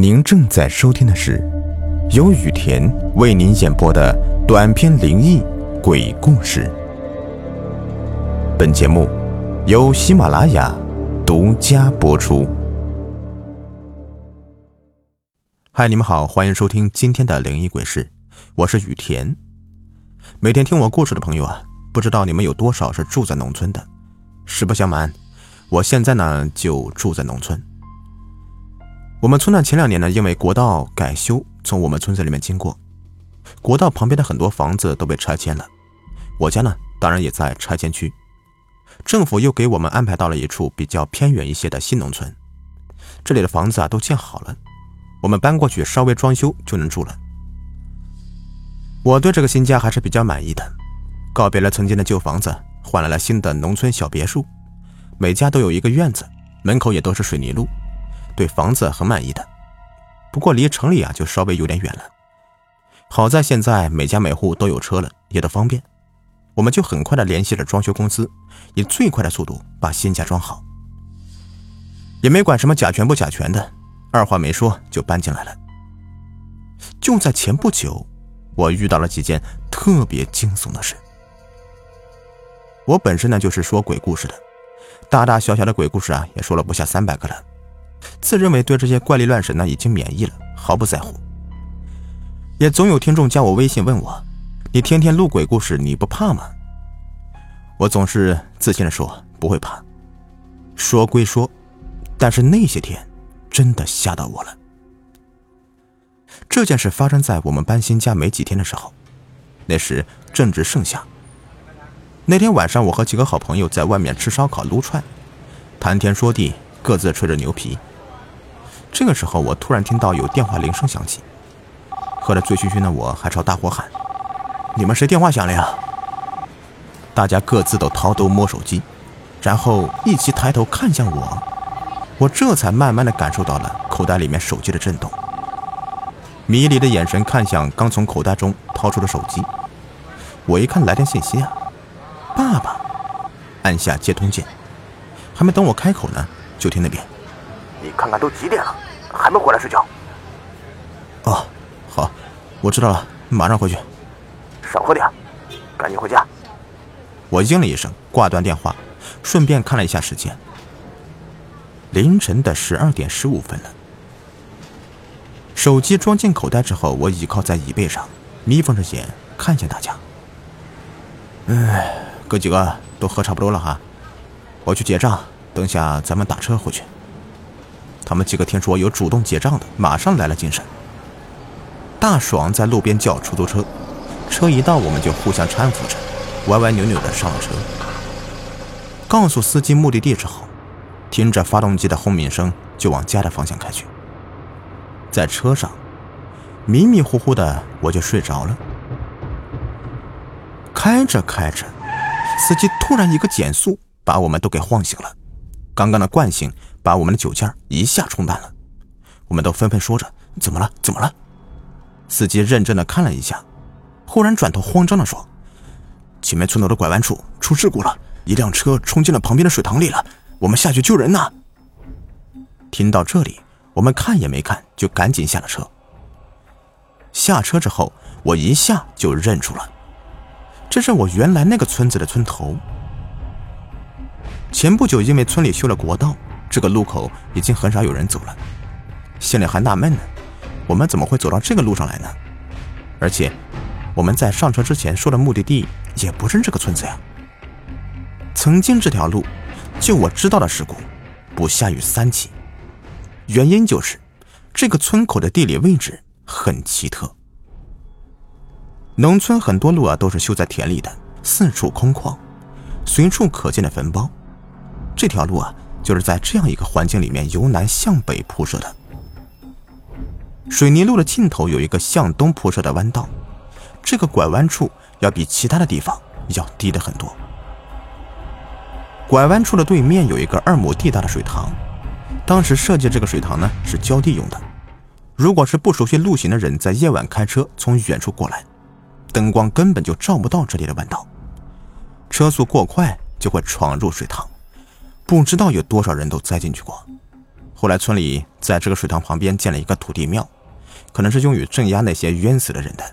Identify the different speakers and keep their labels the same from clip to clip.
Speaker 1: 您正在收听的是由雨田为您演播的短篇灵异鬼故事。本节目由喜马拉雅独家播出。嗨，你们好，欢迎收听今天的灵异鬼事，我是雨田。每天听我故事的朋友啊，不知道你们有多少是住在农村的？实不相瞒，我现在呢就住在农村。我们村呢，前两年呢，因为国道改修，从我们村子里面经过，国道旁边的很多房子都被拆迁了。我家呢，当然也在拆迁区。政府又给我们安排到了一处比较偏远一些的新农村，这里的房子啊都建好了，我们搬过去稍微装修就能住了。我对这个新家还是比较满意的，告别了曾经的旧房子，换来了新的农村小别墅，每家都有一个院子，门口也都是水泥路。对房子很满意的，不过离城里啊就稍微有点远了。好在现在每家每户都有车了，也都方便。我们就很快的联系了装修公司，以最快的速度把新家装好，也没管什么甲醛不甲醛的，二话没说就搬进来了。就在前不久，我遇到了几件特别惊悚的事。我本身呢就是说鬼故事的，大大小小的鬼故事啊也说了不下三百个了。自认为对这些怪力乱神呢已经免疫了，毫不在乎。也总有听众加我微信问我：“你天天录鬼故事，你不怕吗？”我总是自信的说：“不会怕。”说归说，但是那些天真的吓到我了。这件事发生在我们搬新家没几天的时候，那时正值盛夏。那天晚上，我和几个好朋友在外面吃烧烤、撸串，谈天说地，各自吹着牛皮。这个时候，我突然听到有电话铃声响起，喝得醉醺醺的我还朝大伙喊：“你们谁电话响了呀？”大家各自都掏兜摸手机，然后一起抬头看向我，我这才慢慢的感受到了口袋里面手机的震动。迷离的眼神看向刚从口袋中掏出的手机，我一看来电信息啊，爸爸，按下接通键，还没等我开口呢，就听那边。
Speaker 2: 你看看都几点了，还没回来睡觉？
Speaker 1: 哦，好，我知道了，马上回去。
Speaker 2: 少喝点，赶紧回家。
Speaker 1: 我应了一声，挂断电话，顺便看了一下时间，凌晨的十二点十五分了。手机装进口袋之后，我倚靠在椅背上，眯缝着眼看向大家。哎，哥几个都喝差不多了哈，我去结账，等下咱们打车回去。他们几个听说有主动结账的，马上来了精神。大爽在路边叫出租车，车一到，我们就互相搀扶着，歪歪扭扭的上了车。告诉司机目的地之后，听着发动机的轰鸣声，就往家的方向开去。在车上，迷迷糊糊的我就睡着了。开着开着，司机突然一个减速，把我们都给晃醒了。刚刚的惯性。把我们的酒劲一下冲淡了，我们都纷纷说着：“怎么了？怎么了？”司机认真的看了一下，忽然转头慌张的说：“前面村头的拐弯处出事故了，一辆车冲进了旁边的水塘里了，我们下去救人呐！”听到这里，我们看也没看，就赶紧下了车。下车之后，我一下就认出了，这是我原来那个村子的村头。前不久因为村里修了国道。这个路口已经很少有人走了，心里还纳闷呢，我们怎么会走到这个路上来呢？而且我们在上车之前说的目的地也不是这个村子呀。曾经这条路，就我知道的事故，不下于三起，原因就是这个村口的地理位置很奇特。农村很多路啊都是修在田里的，四处空旷，随处可见的坟包，这条路啊。就是在这样一个环境里面由南向北铺设的。水泥路的尽头有一个向东铺设的弯道，这个拐弯处要比其他的地方要低的很多。拐弯处的对面有一个二亩地大的水塘，当时设计这个水塘呢是浇地用的。如果是不熟悉路行的人在夜晚开车从远处过来，灯光根本就照不到这里的弯道，车速过快就会闯入水塘。不知道有多少人都栽进去过，后来村里在这个水塘旁边建了一个土地庙，可能是用于镇压那些冤死的人的。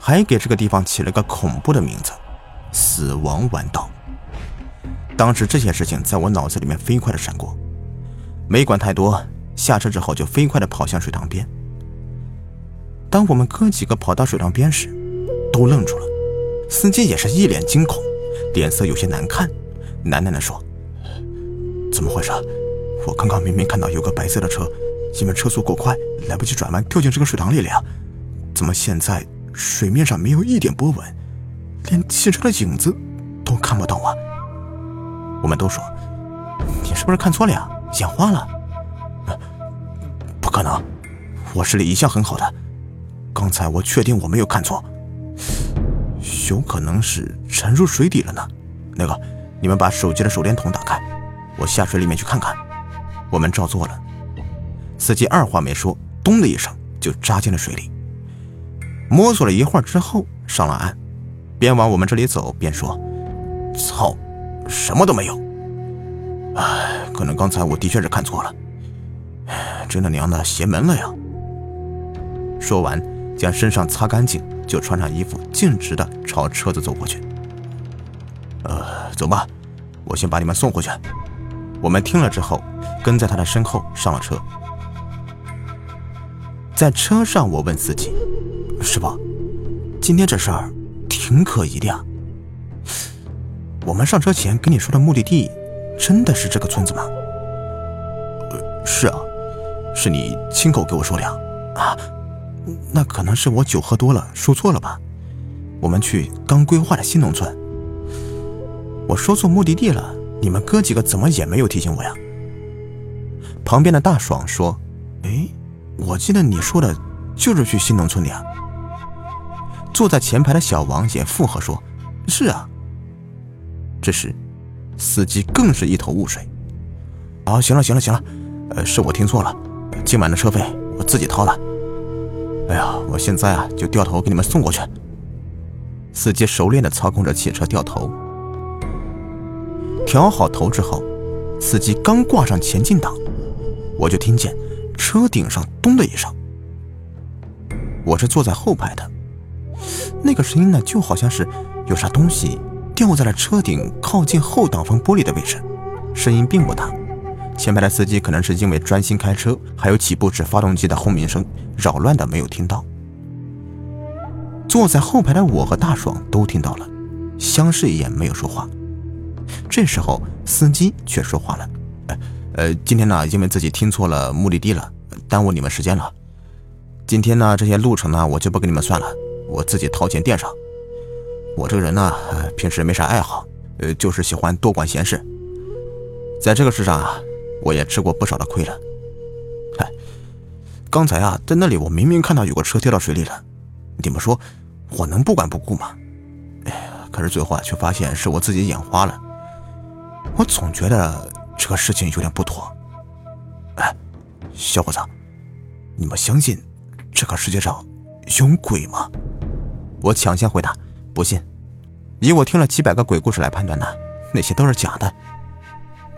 Speaker 1: 还给这个地方起了个恐怖的名字——死亡弯道。当时这些事情在我脑子里面飞快的闪过，没管太多，下车之后就飞快的跑向水塘边。当我们哥几个跑到水塘边时，都愣住了，司机也是一脸惊恐，脸色有些难看，喃喃地说：“怎么回事？我刚刚明明看到有个白色的车，因为车速过快，来不及转弯，掉进这个水塘里了呀！怎么现在水面上没有一点波纹，连汽车的影子都看不到啊？”我们都说：“你是不是看错了呀？眼花了？”不可能，我视力一向很好的。刚才我确定我没有看错，有可能是沉入水底了呢。那个，你们把手机的手电筒打开，我下水里面去看看。我们照做了。司机二话没说，咚的一声就扎进了水里。摸索了一会儿之后，上了岸，边往我们这里走边说：“操，什么都没有。哎，可能刚才我的确是看错了。真的娘的邪门了呀！”说完。将身上擦干净，就穿上衣服，径直的朝车子走过去。走吧，我先把你们送回去。我们听了之后，跟在他的身后上了车。在车上，我问司机：“师傅，今天这事儿挺可疑的呀。我们上车前跟你说的目的地，真的是这个村子吗？”“呃，是啊，是你亲口给我说的呀。”啊。那可能是我酒喝多了，说错了吧？我们去刚规划的新农村。我说错目的地了，你们哥几个怎么也没有提醒我呀？旁边的大爽说：“哎，我记得你说的就是去新农村的呀。”坐在前排的小王也附和说：“是啊。”这时，司机更是一头雾水。啊，行了行了行了，呃，是我听错了，今晚的车费我自己掏了。哎呀，我现在啊就掉头给你们送过去。司机熟练的操控着汽车掉头，调好头之后，司机刚挂上前进档，我就听见车顶上咚的一声。我是坐在后排的，那个声音呢就好像是有啥东西掉在了车顶靠近后挡风玻璃的位置，声音并不大。前排的司机可能是因为专心开车，还有起步时发动机的轰鸣声扰乱的没有听到。坐在后排的我和大爽都听到了，相视一眼没有说话。这时候司机却说话了：“呃，呃，今天呢，因为自己听错了目的地了，耽误你们时间了。今天呢，这些路程呢，我就不跟你们算了，我自己掏钱垫上。我这个人呢，平时没啥爱好，呃，就是喜欢多管闲事，在这个世上啊。”我也吃过不少的亏了。嗨，刚才啊，在那里我明明看到有个车掉到水里了，你们说我能不管不顾吗？哎呀，可是最后啊，却发现是我自己眼花了。我总觉得这个事情有点不妥。哎，小伙子，你们相信这个世界上有鬼吗？我抢先回答：不信。以我听了几百个鬼故事来判断呢，那些都是假的。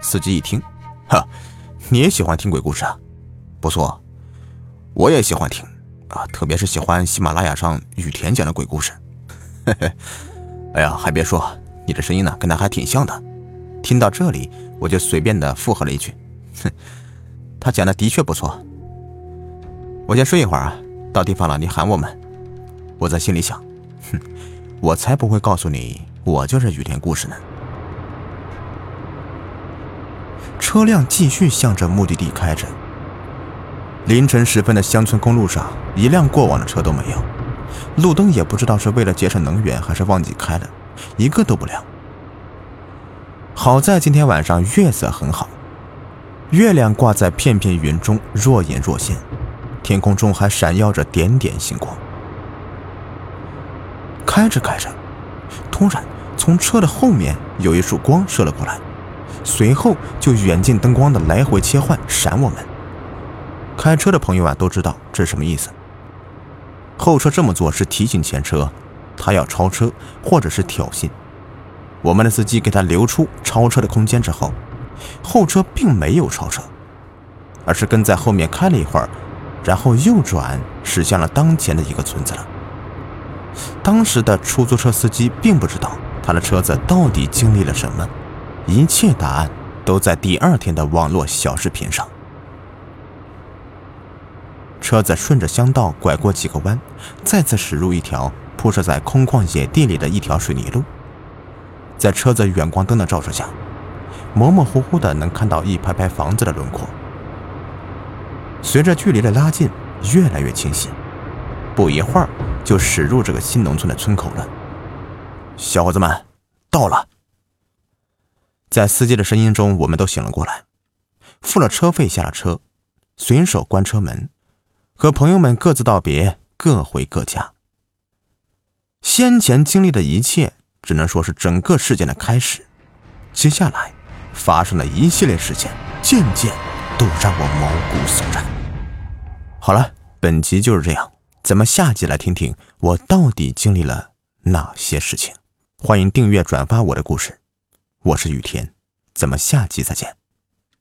Speaker 1: 司机一听。哈，你也喜欢听鬼故事啊？不错，我也喜欢听啊，特别是喜欢喜马拉雅上雨田讲的鬼故事。嘿嘿，哎呀，还别说，你的声音呢，跟他还挺像的。听到这里，我就随便的附和了一句：“哼，他讲的的确不错。”我先睡一会儿啊，到地方了你喊我们。我在心里想：哼，我才不会告诉你，我就是雨田故事呢。车辆继续向着目的地开着。凌晨时分的乡村公路上，一辆过往的车都没有，路灯也不知道是为了节省能源还是忘记开了，一个都不亮。好在今天晚上月色很好，月亮挂在片片云中，若隐若现，天空中还闪耀着点点星光。开着开着，突然从车的后面有一束光射了过来。随后就远近灯光的来回切换闪我们。开车的朋友啊都知道这是什么意思。后车这么做是提醒前车，他要超车或者是挑衅。我们的司机给他留出超车的空间之后，后车并没有超车，而是跟在后面开了一会儿，然后右转驶向了当前的一个村子了。当时的出租车司机并不知道他的车子到底经历了什么，一切答案都在第二天的网络小视频上。车子顺着乡道拐过几个弯，再次驶入一条铺设在空旷野地里的一条水泥路。在车子远光灯的照射下，模模糊糊的能看到一排排房子的轮廓。随着距离的拉近，越来越清晰。不一会儿，就驶入这个新农村的村口了。小伙子们，到了！在司机的声音中，我们都醒了过来，付了车费，下了车，随手关车门。和朋友们各自道别，各回各家。先前经历的一切，只能说是整个事件的开始。接下来发生的一系列事件，件件都让我毛骨悚然。好了，本集就是这样，咱们下集来听听我到底经历了哪些事情。欢迎订阅转发我的故事，我是雨田，咱们下集再见。